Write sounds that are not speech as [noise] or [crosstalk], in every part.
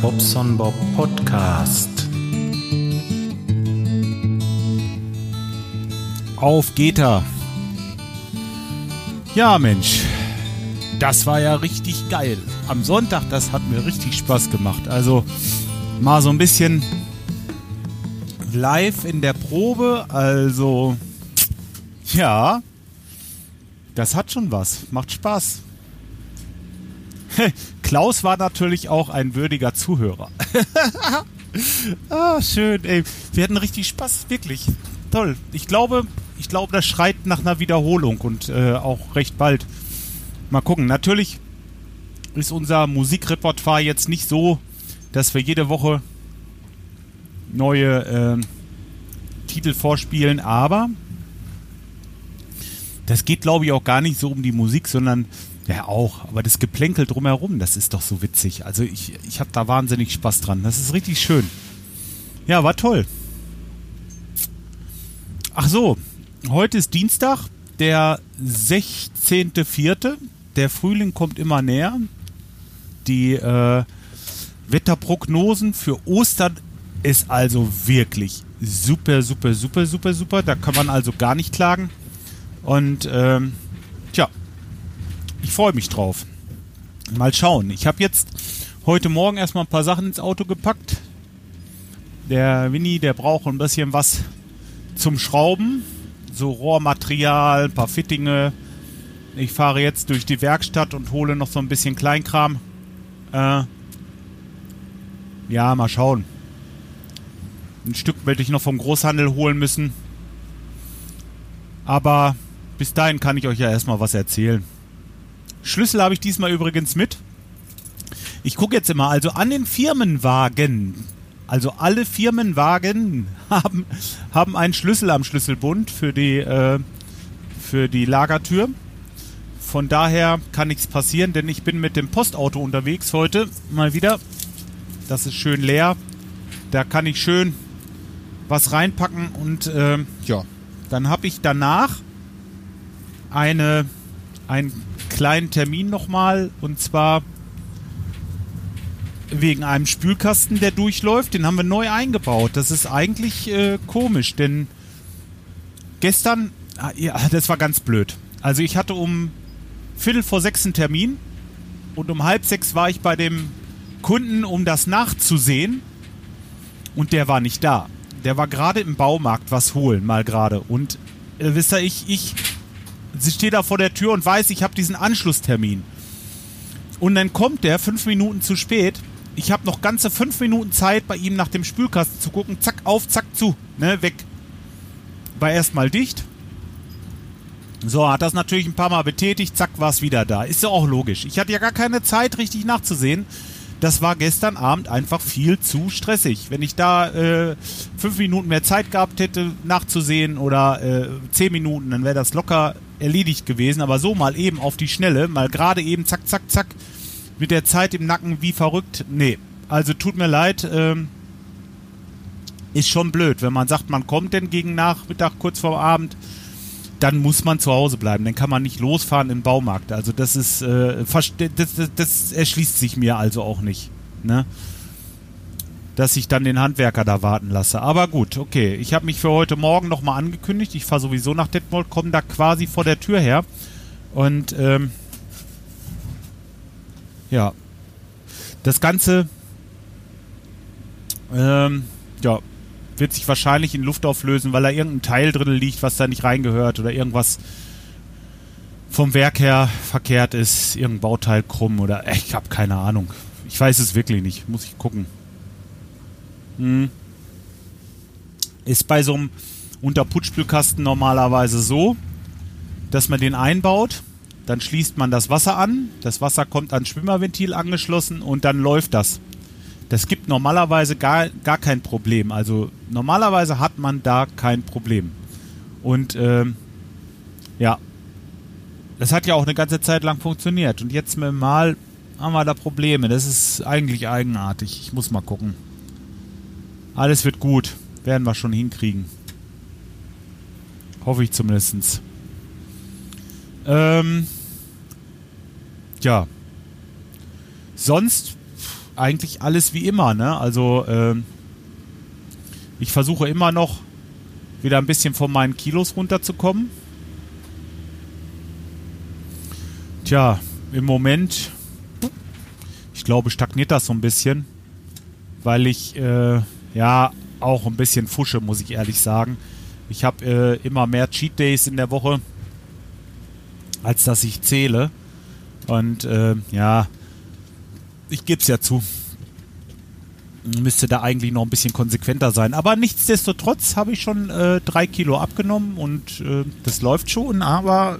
Bobson Bob Podcast. Auf geht er. Ja, Mensch. Das war ja richtig geil. Am Sonntag, das hat mir richtig Spaß gemacht. Also mal so ein bisschen live in der Probe. Also ja, das hat schon was. Macht Spaß. [laughs] Klaus war natürlich auch ein würdiger Zuhörer. [laughs] ah, schön, ey. Wir hatten richtig Spaß, wirklich. Toll. Ich glaube, ich glaube, das schreit nach einer Wiederholung und äh, auch recht bald. Mal gucken. Natürlich ist unser Musikrepertoire jetzt nicht so, dass wir jede Woche neue äh, Titel vorspielen, aber das geht, glaube ich, auch gar nicht so um die Musik, sondern ja auch, aber das Geplänkel drumherum, das ist doch so witzig. Also ich, ich habe da wahnsinnig Spaß dran. Das ist richtig schön. Ja, war toll. Ach so, heute ist Dienstag, der 16.04. Der Frühling kommt immer näher. Die äh, Wetterprognosen für Ostern ist also wirklich super, super, super, super, super. Da kann man also gar nicht klagen. Und ähm, ich freue mich drauf. Mal schauen. Ich habe jetzt heute Morgen erstmal ein paar Sachen ins Auto gepackt. Der Winnie, der braucht ein bisschen was zum Schrauben. So Rohrmaterial, ein paar Fittinge. Ich fahre jetzt durch die Werkstatt und hole noch so ein bisschen Kleinkram. Äh, ja, mal schauen. Ein Stück werde ich noch vom Großhandel holen müssen. Aber bis dahin kann ich euch ja erstmal was erzählen. Schlüssel habe ich diesmal übrigens mit. Ich gucke jetzt immer, also an den Firmenwagen, also alle Firmenwagen [laughs] haben, haben einen Schlüssel am Schlüsselbund für die, äh, für die Lagertür. Von daher kann nichts passieren, denn ich bin mit dem Postauto unterwegs heute mal wieder. Das ist schön leer. Da kann ich schön was reinpacken und äh, ja, dann habe ich danach eine, einen kleinen Termin nochmal und zwar wegen einem Spülkasten, der durchläuft. Den haben wir neu eingebaut. Das ist eigentlich äh, komisch, denn gestern, ah, ja, das war ganz blöd. Also ich hatte um Viertel vor sechs einen Termin und um halb sechs war ich bei dem Kunden, um das nachzusehen und der war nicht da. Der war gerade im Baumarkt was holen, mal gerade. Und äh, wisst ihr, ich, ich sie steht da vor der Tür und weiß, ich habe diesen Anschlusstermin. Und dann kommt der fünf Minuten zu spät. Ich habe noch ganze fünf Minuten Zeit, bei ihm nach dem Spülkasten zu gucken. Zack, auf, zack, zu. Ne, weg. War erstmal dicht. So, hat das natürlich ein paar Mal betätigt. Zack, war es wieder da. Ist ja auch logisch. Ich hatte ja gar keine Zeit, richtig nachzusehen. Das war gestern Abend einfach viel zu stressig. Wenn ich da äh, fünf Minuten mehr Zeit gehabt hätte, nachzusehen oder äh, zehn Minuten, dann wäre das locker erledigt gewesen, aber so mal eben auf die Schnelle, mal gerade eben zack, zack, zack, mit der Zeit im Nacken wie verrückt. Nee, also tut mir leid, ähm, ist schon blöd, wenn man sagt, man kommt denn gegen Nachmittag, kurz vor Abend, dann muss man zu Hause bleiben, dann kann man nicht losfahren im Baumarkt. Also das ist, äh, das, das, das erschließt sich mir also auch nicht, ne? Dass ich dann den Handwerker da warten lasse. Aber gut, okay. Ich habe mich für heute Morgen nochmal angekündigt. Ich fahre sowieso nach Detmold, komme da quasi vor der Tür her. Und ähm, ja, das Ganze ähm, ja, wird sich wahrscheinlich in Luft auflösen, weil da irgendein Teil drin liegt, was da nicht reingehört oder irgendwas vom Werk her verkehrt ist, irgendein Bauteil krumm oder ich habe keine Ahnung. Ich weiß es wirklich nicht, muss ich gucken. Hm. Ist bei so einem Unterputspülkasten normalerweise so, dass man den einbaut, dann schließt man das Wasser an, das Wasser kommt an Schwimmerventil angeschlossen und dann läuft das. Das gibt normalerweise gar, gar kein Problem. Also normalerweise hat man da kein Problem. Und ähm, ja, das hat ja auch eine ganze Zeit lang funktioniert. Und jetzt Mal haben wir da Probleme. Das ist eigentlich eigenartig. Ich muss mal gucken. Alles wird gut. Werden wir schon hinkriegen. Hoffe ich zumindest. Ähm, ja. Sonst, eigentlich alles wie immer, ne? Also äh, ich versuche immer noch wieder ein bisschen von meinen Kilos runterzukommen. Tja, im Moment, ich glaube, stagniert das so ein bisschen, weil ich äh, ja auch ein bisschen fusche, muss ich ehrlich sagen. Ich habe äh, immer mehr Cheat Days in der Woche, als dass ich zähle. Und äh, ja, ich gebe es ja zu. Müsste da eigentlich noch ein bisschen konsequenter sein. Aber nichtsdestotrotz habe ich schon äh, drei Kilo abgenommen und äh, das läuft schon, aber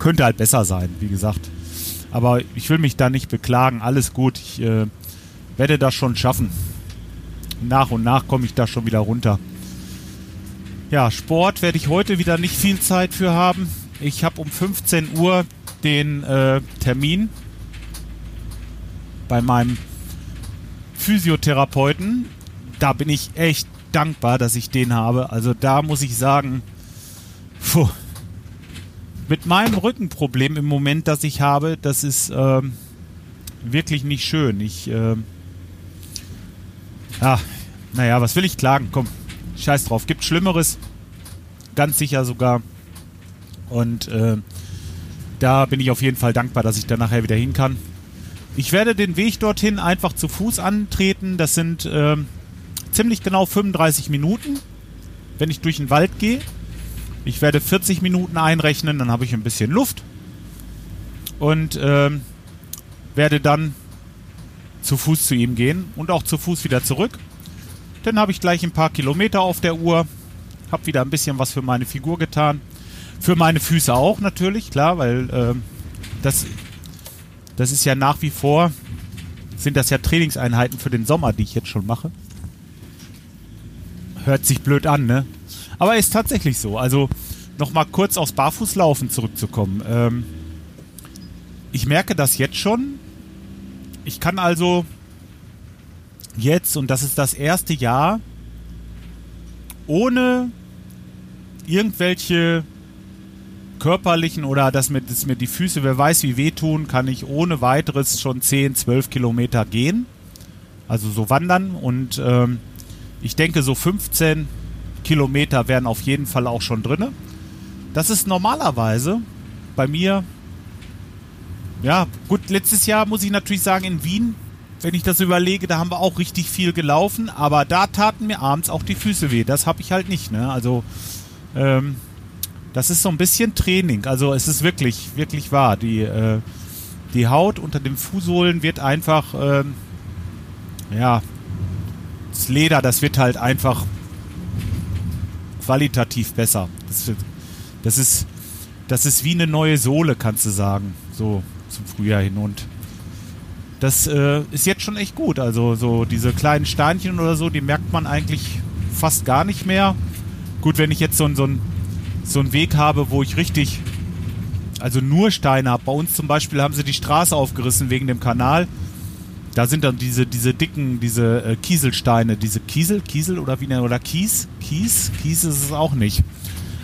könnte halt besser sein, wie gesagt. Aber ich will mich da nicht beklagen. Alles gut. Ich äh, werde das schon schaffen. Nach und nach komme ich da schon wieder runter. Ja, Sport werde ich heute wieder nicht viel Zeit für haben. Ich habe um 15 Uhr den äh, Termin bei meinem Physiotherapeuten. Da bin ich echt dankbar, dass ich den habe. Also da muss ich sagen, puh, mit meinem Rückenproblem im Moment, das ich habe, das ist ähm, wirklich nicht schön. Ich, äh, ja, naja, was will ich klagen? Komm, scheiß drauf. Gibt Schlimmeres. Ganz sicher sogar. Und äh, da bin ich auf jeden Fall dankbar, dass ich da nachher wieder hin kann. Ich werde den Weg dorthin einfach zu Fuß antreten. Das sind äh, ziemlich genau 35 Minuten, wenn ich durch den Wald gehe. Ich werde 40 Minuten einrechnen, dann habe ich ein bisschen Luft. Und äh, werde dann zu Fuß zu ihm gehen und auch zu Fuß wieder zurück. Dann habe ich gleich ein paar Kilometer auf der Uhr. Habe wieder ein bisschen was für meine Figur getan. Für meine Füße auch natürlich, klar, weil äh, das, das ist ja nach wie vor, sind das ja Trainingseinheiten für den Sommer, die ich jetzt schon mache. Hört sich blöd an, ne? Aber ist tatsächlich so. Also nochmal kurz aufs Barfußlaufen zurückzukommen. Ähm, ich merke das jetzt schon. Ich kann also jetzt, und das ist das erste Jahr, ohne irgendwelche körperlichen oder dass mir, dass mir die Füße, wer weiß wie wehtun, kann ich ohne weiteres schon 10, 12 Kilometer gehen. Also so wandern und ähm, ich denke so 15 Kilometer wären auf jeden Fall auch schon drin. Das ist normalerweise bei mir, ja gut, letztes Jahr muss ich natürlich sagen in Wien, wenn ich das überlege, da haben wir auch richtig viel gelaufen, aber da taten mir abends auch die Füße weh. Das habe ich halt nicht. Ne? Also ähm, das ist so ein bisschen Training. Also es ist wirklich, wirklich wahr. Die, äh, die Haut unter den Fußsohlen wird einfach, ähm, ja, das Leder, das wird halt einfach qualitativ besser. Das, das ist, das ist wie eine neue Sohle, kannst du sagen, so zum Frühjahr hin und das äh, ist jetzt schon echt gut. Also so diese kleinen Steinchen oder so, die merkt man eigentlich fast gar nicht mehr. Gut, wenn ich jetzt so, so ein so einen Weg habe, wo ich richtig, also nur Steine habe. Bei uns zum Beispiel haben sie die Straße aufgerissen wegen dem Kanal. Da sind dann diese, diese dicken, diese äh, Kieselsteine, diese Kiesel, Kiesel oder wie nennt oder Kies? Kies? Kies ist es auch nicht.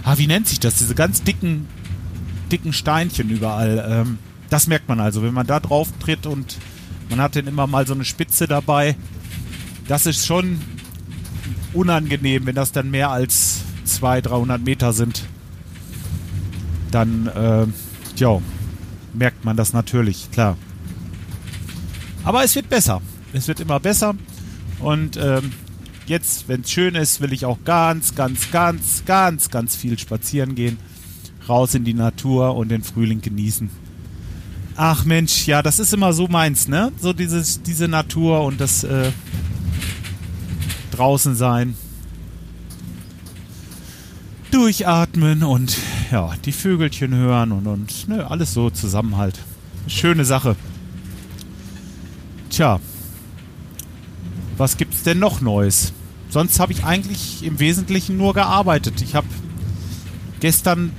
Ah, wie nennt sich das? Diese ganz dicken, dicken Steinchen überall. Ähm, das merkt man also, wenn man da drauf tritt und man hat dann immer mal so eine Spitze dabei. Das ist schon unangenehm, wenn das dann mehr als 200, 300 Meter sind dann äh, ja, merkt man das natürlich, klar. Aber es wird besser. Es wird immer besser. Und ähm, jetzt, wenn es schön ist, will ich auch ganz, ganz, ganz, ganz, ganz viel spazieren gehen. Raus in die Natur und den Frühling genießen. Ach Mensch, ja, das ist immer so meins, ne? So dieses, diese Natur und das äh, draußen sein. Durchatmen und ja, die Vögelchen hören und, und ne, alles so zusammen halt. Schöne Sache. Tja, was gibt's denn noch Neues? Sonst habe ich eigentlich im Wesentlichen nur gearbeitet. Ich habe gestern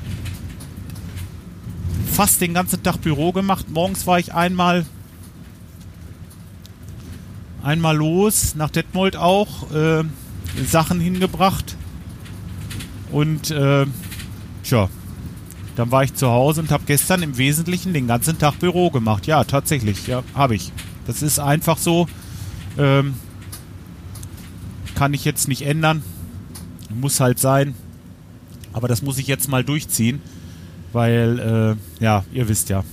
fast den ganzen Tag Büro gemacht. Morgens war ich einmal einmal los, nach Detmold auch, äh, Sachen hingebracht. Und äh, tja, dann war ich zu Hause und habe gestern im Wesentlichen den ganzen Tag Büro gemacht. Ja, tatsächlich, ja, habe ich. Das ist einfach so. Ähm, kann ich jetzt nicht ändern. Muss halt sein. Aber das muss ich jetzt mal durchziehen. Weil, äh, ja, ihr wisst ja.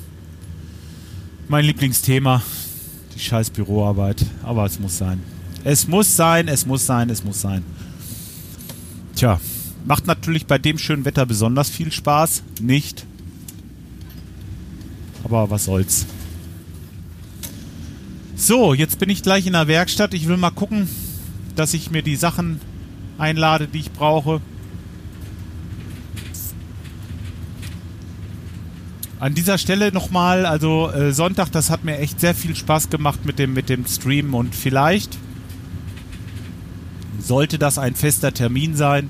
Mein Lieblingsthema. Die scheiß Büroarbeit. Aber es muss sein. Es muss sein, es muss sein, es muss sein. Tja, macht natürlich bei dem schönen Wetter besonders viel Spaß. Nicht. Aber was soll's. So, jetzt bin ich gleich in der Werkstatt. Ich will mal gucken, dass ich mir die Sachen einlade, die ich brauche. An dieser Stelle nochmal, also äh, Sonntag, das hat mir echt sehr viel Spaß gemacht mit dem, mit dem Stream und vielleicht sollte das ein fester Termin sein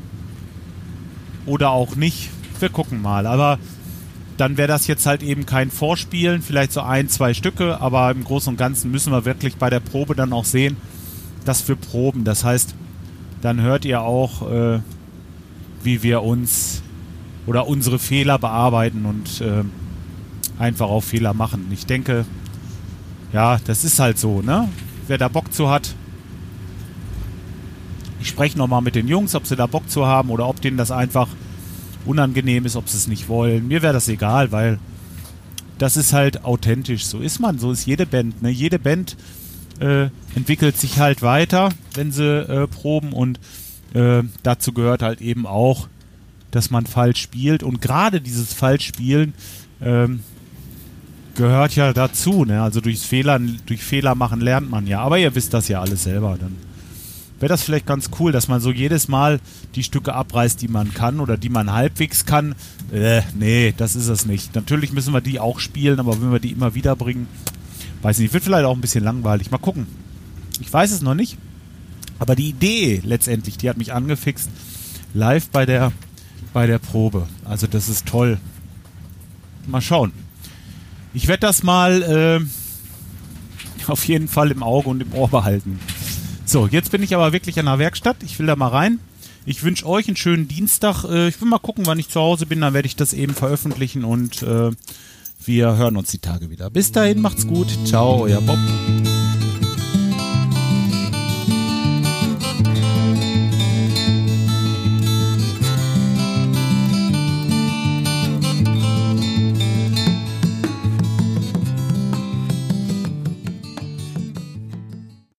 oder auch nicht. Wir gucken mal, aber dann wäre das jetzt halt eben kein Vorspielen, vielleicht so ein, zwei Stücke, aber im Großen und Ganzen müssen wir wirklich bei der Probe dann auch sehen, dass wir proben. Das heißt, dann hört ihr auch, äh, wie wir uns oder unsere Fehler bearbeiten und äh, einfach auch Fehler machen. Ich denke, ja, das ist halt so, ne? Wer da Bock zu hat. Ich spreche nochmal mit den Jungs, ob sie da Bock zu haben oder ob denen das einfach unangenehm ist, ob sie es nicht wollen. Mir wäre das egal, weil das ist halt authentisch. So ist man, so ist jede Band. Ne? Jede Band äh, entwickelt sich halt weiter, wenn sie äh, proben und äh, dazu gehört halt eben auch, dass man falsch spielt und gerade dieses Falschspielen ähm, gehört ja dazu. Ne? Also durchs Fehler, durch Fehler machen lernt man ja. Aber ihr wisst das ja alles selber. Dann wäre das vielleicht ganz cool, dass man so jedes Mal die Stücke abreißt, die man kann oder die man halbwegs kann. Äh, nee, das ist es nicht. Natürlich müssen wir die auch spielen, aber wenn wir die immer wieder bringen, weiß nicht, wird vielleicht auch ein bisschen langweilig. Mal gucken. Ich weiß es noch nicht. Aber die Idee letztendlich, die hat mich angefixt. Live bei der, bei der Probe. Also das ist toll. Mal schauen. Ich werde das mal äh, auf jeden Fall im Auge und im Ohr behalten. So, jetzt bin ich aber wirklich an der Werkstatt. Ich will da mal rein. Ich wünsche euch einen schönen Dienstag. Äh, ich will mal gucken, wann ich zu Hause bin. Dann werde ich das eben veröffentlichen und äh, wir hören uns die Tage wieder. Bis dahin, macht's gut. Ciao, euer Bob.